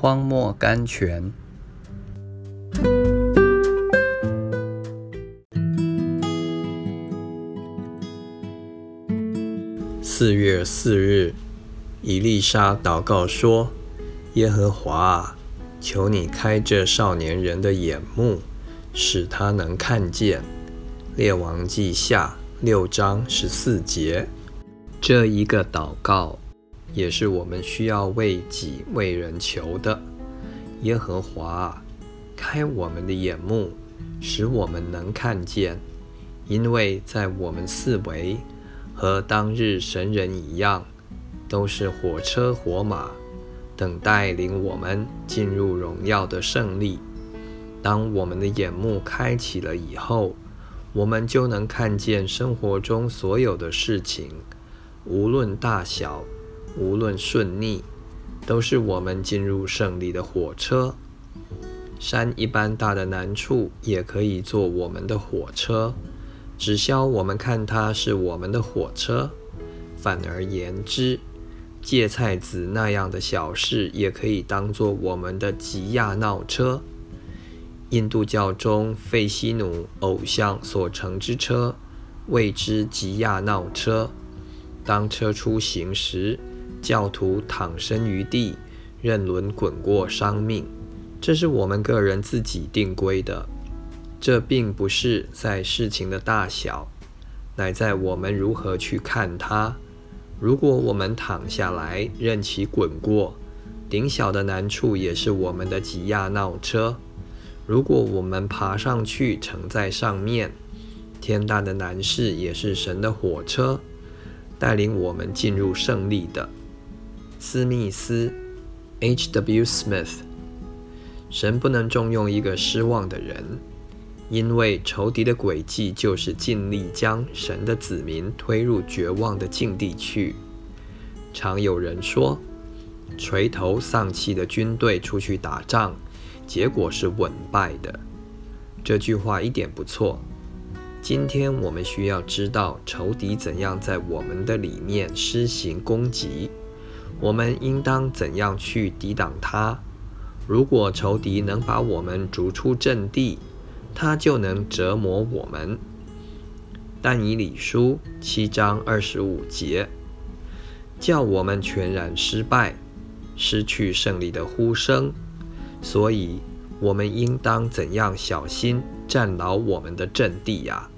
荒漠甘泉。四月四日，以丽莎祷告说：“耶和华啊，求你开这少年人的眼目，使他能看见。”列王记下六章十四节。这一个祷告。也是我们需要为己为人求的。耶和华，开我们的眼目，使我们能看见。因为在我们四围和当日神人一样，都是火车火马，等待领我们进入荣耀的胜利。当我们的眼目开启了以后，我们就能看见生活中所有的事情，无论大小。无论顺逆，都是我们进入胜利的火车。山一般大的难处也可以做我们的火车，只消我们看它是我们的火车。反而言之，芥菜籽那样的小事也可以当做我们的吉亚闹车。印度教中费希努偶像所乘之车，谓之吉亚闹车。当车出行时，教徒躺身于地，任轮滚过伤命，这是我们个人自己定规的。这并不是在事情的大小，乃在我们如何去看它。如果我们躺下来任其滚过，顶小的难处也是我们的挤压闹车；如果我们爬上去乘在上面，天大的难事也是神的火车，带领我们进入胜利的。斯密斯 （H.W. Smith），神不能重用一个失望的人，因为仇敌的诡计就是尽力将神的子民推入绝望的境地去。常有人说，垂头丧气的军队出去打仗，结果是稳败的。这句话一点不错。今天我们需要知道仇敌怎样在我们的里面施行攻击。我们应当怎样去抵挡他？如果仇敌能把我们逐出阵地，他就能折磨我们。但以理书七章二十五节，叫我们全然失败，失去胜利的呼声。所以，我们应当怎样小心站牢我们的阵地呀？